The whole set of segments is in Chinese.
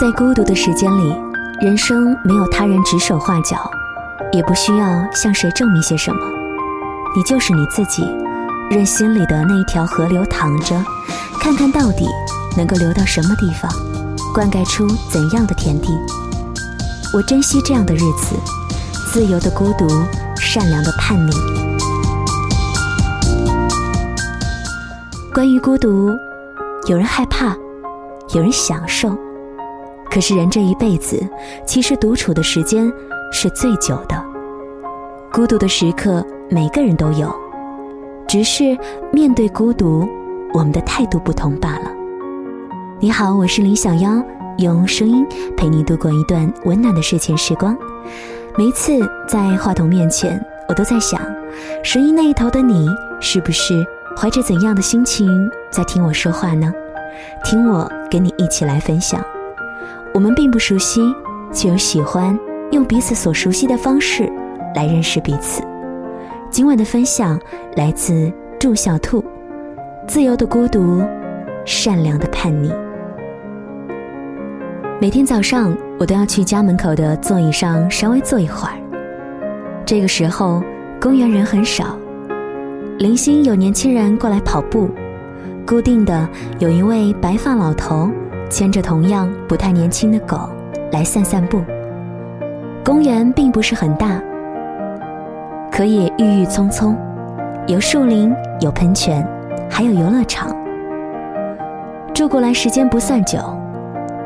在孤独的时间里，人生没有他人指手画脚，也不需要向谁证明些什么。你就是你自己，任心里的那一条河流淌着，看看到底能够流到什么地方，灌溉出怎样的田地。我珍惜这样的日子，自由的孤独，善良的叛逆。关于孤独，有人害怕，有人享受。可是人这一辈子，其实独处的时间是最久的。孤独的时刻，每个人都有，只是面对孤独，我们的态度不同罢了。你好，我是林小妖，用声音陪你度过一段温暖的睡前时光。每一次在话筒面前，我都在想，声音那一头的你，是不是怀着怎样的心情在听我说话呢？听我跟你一起来分享。我们并不熟悉，却又喜欢用彼此所熟悉的方式来认识彼此。今晚的分享来自祝小兔，《自由的孤独，善良的叛逆》。每天早上，我都要去家门口的座椅上稍微坐一会儿。这个时候，公园人很少，零星有年轻人过来跑步，固定的有一位白发老头。牵着同样不太年轻的狗来散散步。公园并不是很大，可也郁郁葱葱，有树林，有喷泉，还有游乐场。住过来时间不算久，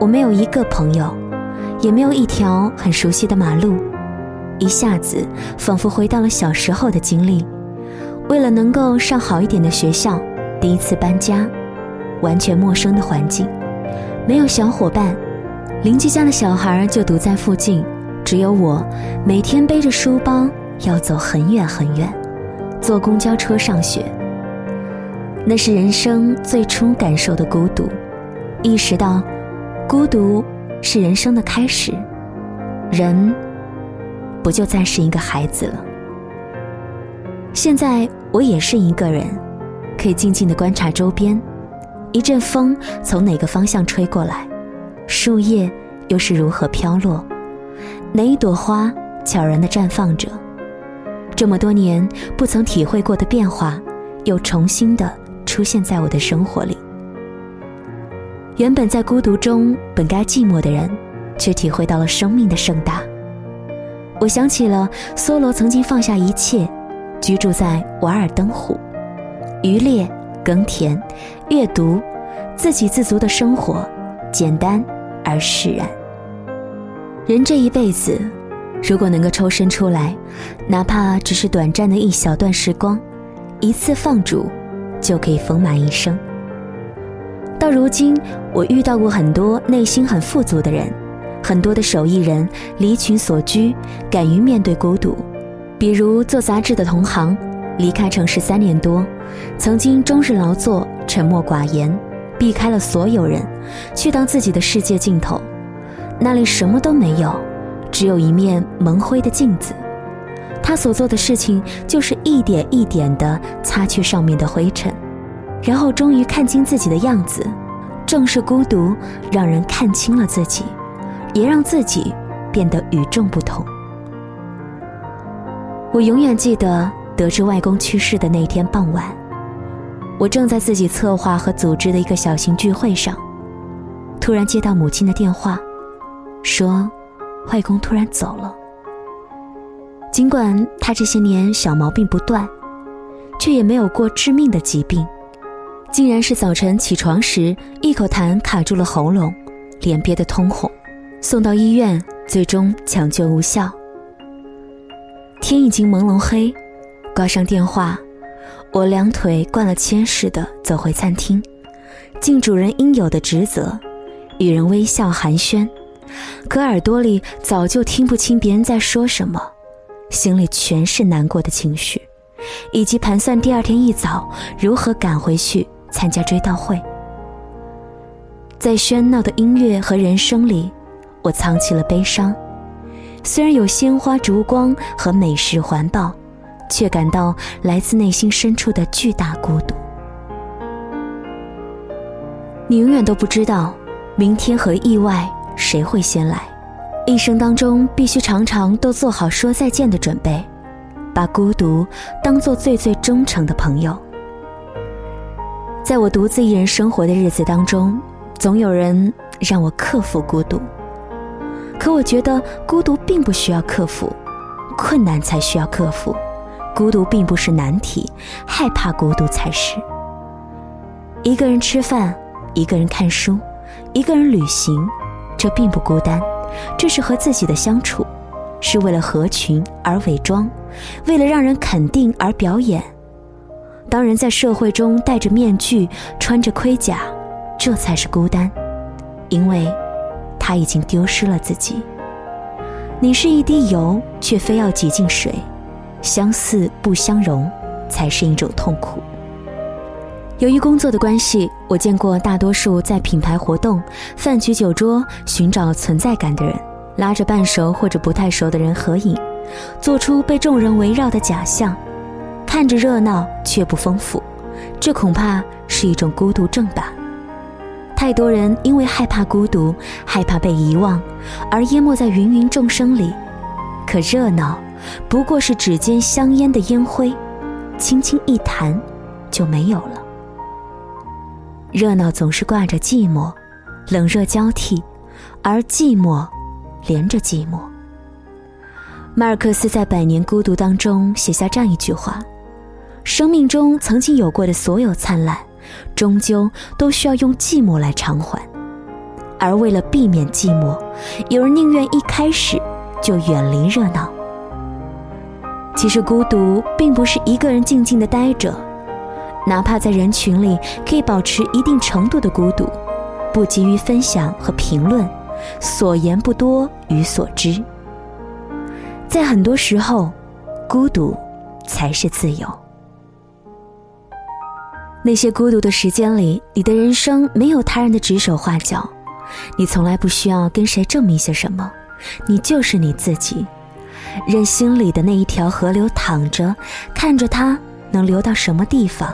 我没有一个朋友，也没有一条很熟悉的马路，一下子仿佛回到了小时候的经历。为了能够上好一点的学校，第一次搬家，完全陌生的环境。没有小伙伴，邻居家的小孩就堵在附近，只有我，每天背着书包要走很远很远，坐公交车上学。那是人生最初感受的孤独，意识到，孤独是人生的开始，人不就再是一个孩子了？现在我也是一个人，可以静静的观察周边。一阵风从哪个方向吹过来，树叶又是如何飘落？哪一朵花悄然地绽放着？这么多年不曾体会过的变化，又重新的出现在我的生活里。原本在孤独中本该寂寞的人，却体会到了生命的盛大。我想起了梭罗曾经放下一切，居住在瓦尔登湖，渔猎。耕田、阅读，自给自足的生活，简单而释然。人这一辈子，如果能够抽身出来，哪怕只是短暂的一小段时光，一次放逐，就可以丰满一生。到如今，我遇到过很多内心很富足的人，很多的手艺人离群所居，敢于面对孤独，比如做杂志的同行。离开城市三年多，曾经终日劳作、沉默寡言，避开了所有人，去到自己的世界尽头。那里什么都没有，只有一面蒙灰的镜子。他所做的事情就是一点一点地擦去上面的灰尘，然后终于看清自己的样子。正是孤独，让人看清了自己，也让自己变得与众不同。我永远记得。得知外公去世的那天傍晚，我正在自己策划和组织的一个小型聚会上，突然接到母亲的电话，说外公突然走了。尽管他这些年小毛病不断，却也没有过致命的疾病，竟然是早晨起床时一口痰卡住了喉咙，脸憋得通红，送到医院，最终抢救无效。天已经朦胧黑。挂上电话，我两腿灌了铅似的走回餐厅，尽主人应有的职责，与人微笑寒暄，可耳朵里早就听不清别人在说什么，心里全是难过的情绪，以及盘算第二天一早如何赶回去参加追悼会。在喧闹的音乐和人声里，我藏起了悲伤，虽然有鲜花、烛光和美食环抱。却感到来自内心深处的巨大孤独。你永远都不知道，明天和意外谁会先来？一生当中必须常常都做好说再见的准备，把孤独当做最最忠诚的朋友。在我独自一人生活的日子当中，总有人让我克服孤独。可我觉得孤独并不需要克服，困难才需要克服。孤独并不是难题，害怕孤独才是。一个人吃饭，一个人看书，一个人旅行，这并不孤单，这是和自己的相处，是为了合群而伪装，为了让人肯定而表演。当人在社会中戴着面具，穿着盔甲，这才是孤单，因为。他已经丢失了自己。你是一滴油，却非要挤进水，相似不相容，才是一种痛苦。由于工作的关系，我见过大多数在品牌活动、饭局酒桌寻找存在感的人，拉着半熟或者不太熟的人合影，做出被众人围绕的假象，看着热闹却不丰富，这恐怕是一种孤独症吧。太多人因为害怕孤独、害怕被遗忘，而淹没在芸芸众生里。可热闹，不过是指尖香烟的烟灰，轻轻一弹，就没有了。热闹总是挂着寂寞，冷热交替，而寂寞连着寂寞。马尔克斯在《百年孤独》当中写下这样一句话：生命中曾经有过的所有灿烂。终究都需要用寂寞来偿还，而为了避免寂寞，有人宁愿一开始就远离热闹。其实孤独并不是一个人静静的待着，哪怕在人群里，可以保持一定程度的孤独，不急于分享和评论，所言不多与所知。在很多时候，孤独才是自由。那些孤独的时间里，你的人生没有他人的指手画脚，你从来不需要跟谁证明些什么，你就是你自己，任心里的那一条河流淌着，看着它能流到什么地方，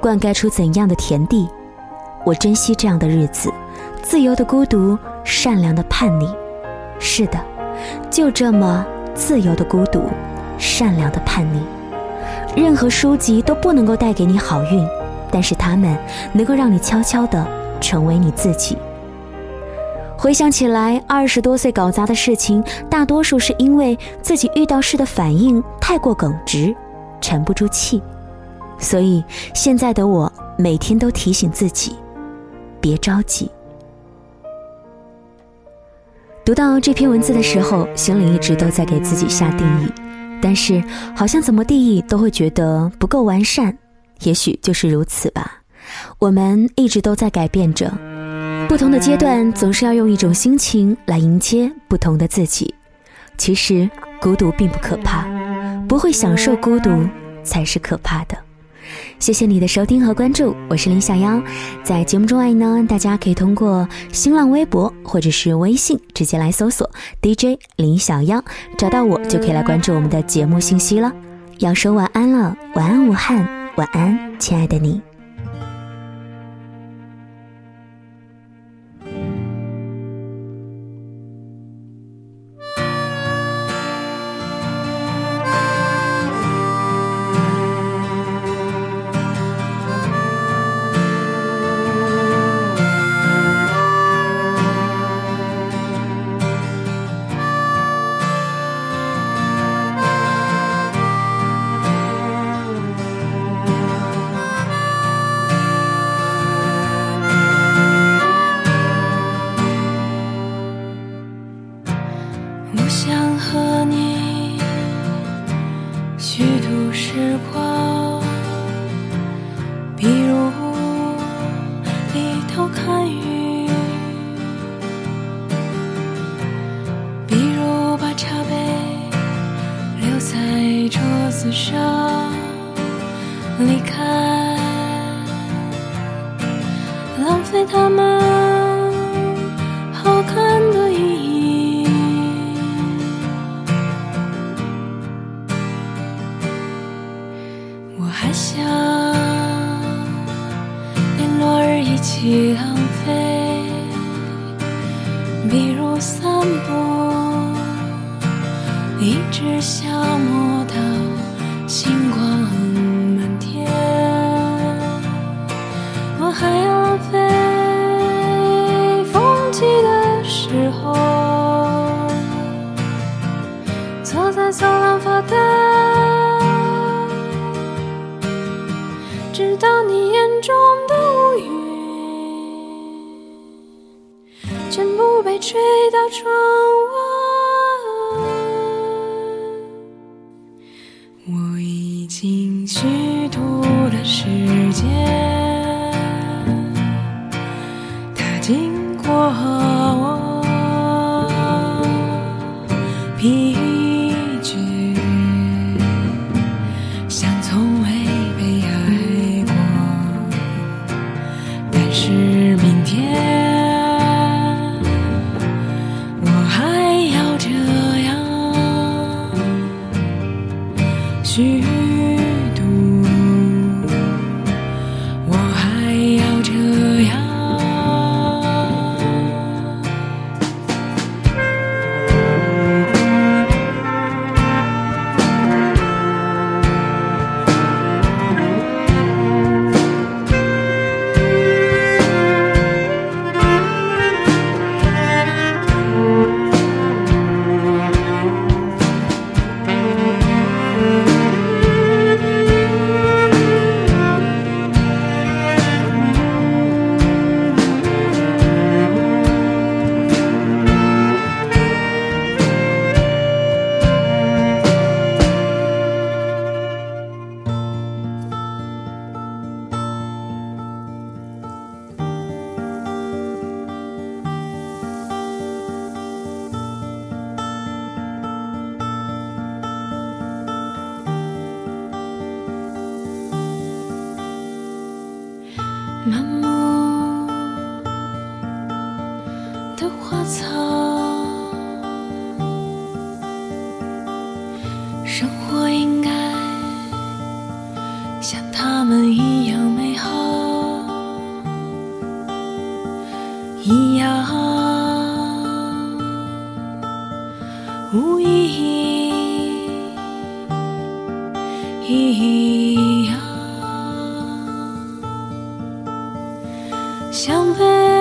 灌溉出怎样的田地。我珍惜这样的日子，自由的孤独，善良的叛逆。是的，就这么自由的孤独，善良的叛逆。任何书籍都不能够带给你好运。但是它们能够让你悄悄地成为你自己。回想起来，二十多岁搞砸的事情，大多数是因为自己遇到事的反应太过耿直，沉不住气。所以现在的我每天都提醒自己，别着急。读到这篇文字的时候，心里一直都在给自己下定义，但是好像怎么定义都会觉得不够完善。也许就是如此吧，我们一直都在改变着，不同的阶段总是要用一种心情来迎接不同的自己。其实孤独并不可怕，不会享受孤独才是可怕的。谢谢你的收听和关注，我是林小妖。在节目中外呢，大家可以通过新浪微博或者是微信直接来搜索 DJ 林小妖，找到我就可以来关注我们的节目信息了。要说晚安了，晚安武汉。晚安，亲爱的你。离开，吹到窗外。我已经虚度了时间他经过后满目的花草。想陪。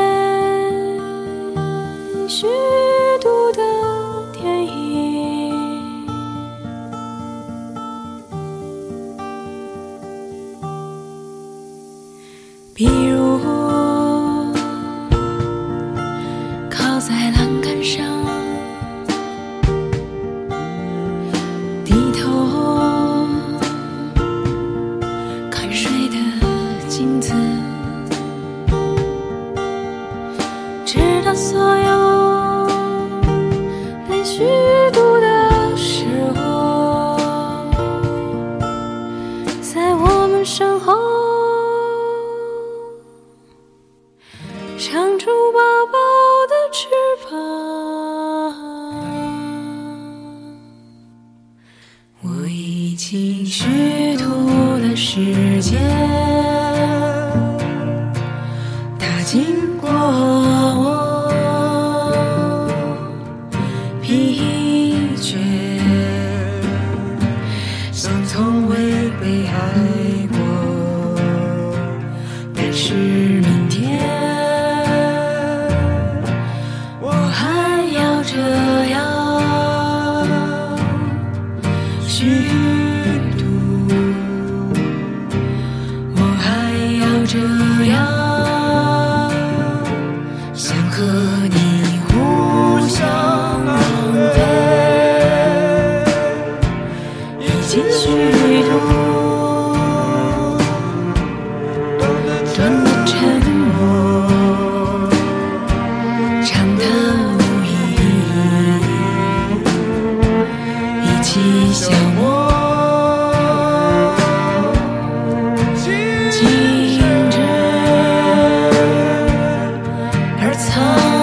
들었어요. 经过我 time.